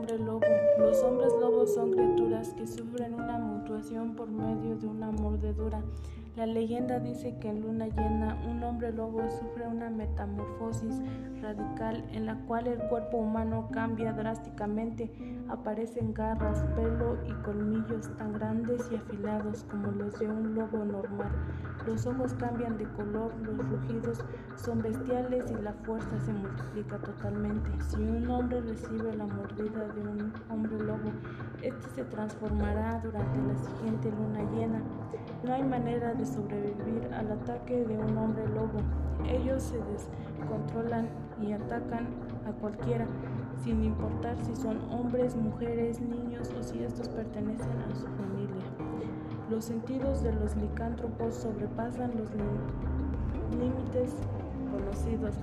Los hombres lobos son criaturas que sufren una mutuación por medio de una mordedura. La leyenda dice que en luna llena un hombre lobo sufre una metamorfosis radical en la cual el cuerpo humano cambia drásticamente. Aparecen garras, pelo y colmillos tan grandes y afilados como los de un lobo normal. Los ojos cambian de color, los rugidos son bestiales y la fuerza se multiplica totalmente. Si un hombre recibe la mordida de un hombre lobo, este se transformará durante la siguiente luna llena. No hay manera de sobrevivir al ataque de un hombre lobo. Ellos se descontrolan y atacan a cualquiera, sin importar si son hombres, mujeres, niños o si estos pertenecen a su familia. Los sentidos de los licántropos sobrepasan los límites conocidos.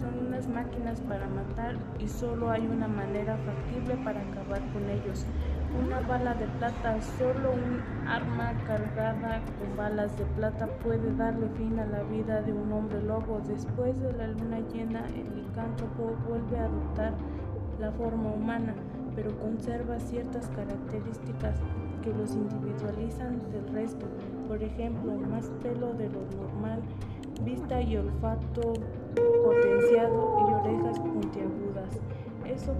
Son unas máquinas para matar y solo hay una manera factible para acabar con ellos una bala de plata. Solo un arma cargada con balas de plata puede darle fin a la vida de un hombre lobo. Después de la luna llena, el licántropo vuelve a adoptar la forma humana, pero conserva ciertas características que los individualizan del resto. Por ejemplo, más pelo de lo normal, vista y olfato potenciado y orejas puntiagudas. Eso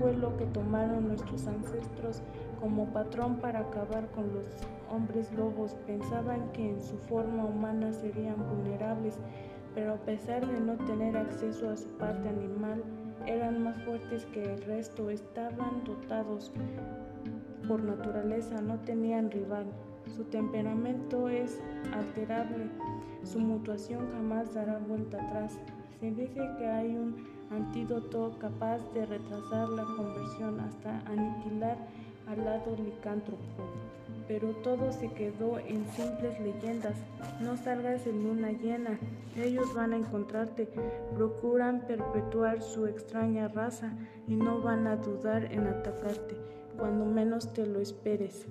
fue lo que tomaron nuestros ancestros como patrón para acabar con los hombres lobos. Pensaban que en su forma humana serían vulnerables, pero a pesar de no tener acceso a su parte animal, eran más fuertes que el resto, estaban dotados por naturaleza, no tenían rival. Su temperamento es alterable, su mutuación jamás dará vuelta atrás. Se dice que hay un antídoto capaz de retrasar la conversión hasta aniquilar al lado licántropo. Pero todo se quedó en simples leyendas. No salgas en luna llena, ellos van a encontrarte. Procuran perpetuar su extraña raza y no van a dudar en atacarte cuando menos te lo esperes.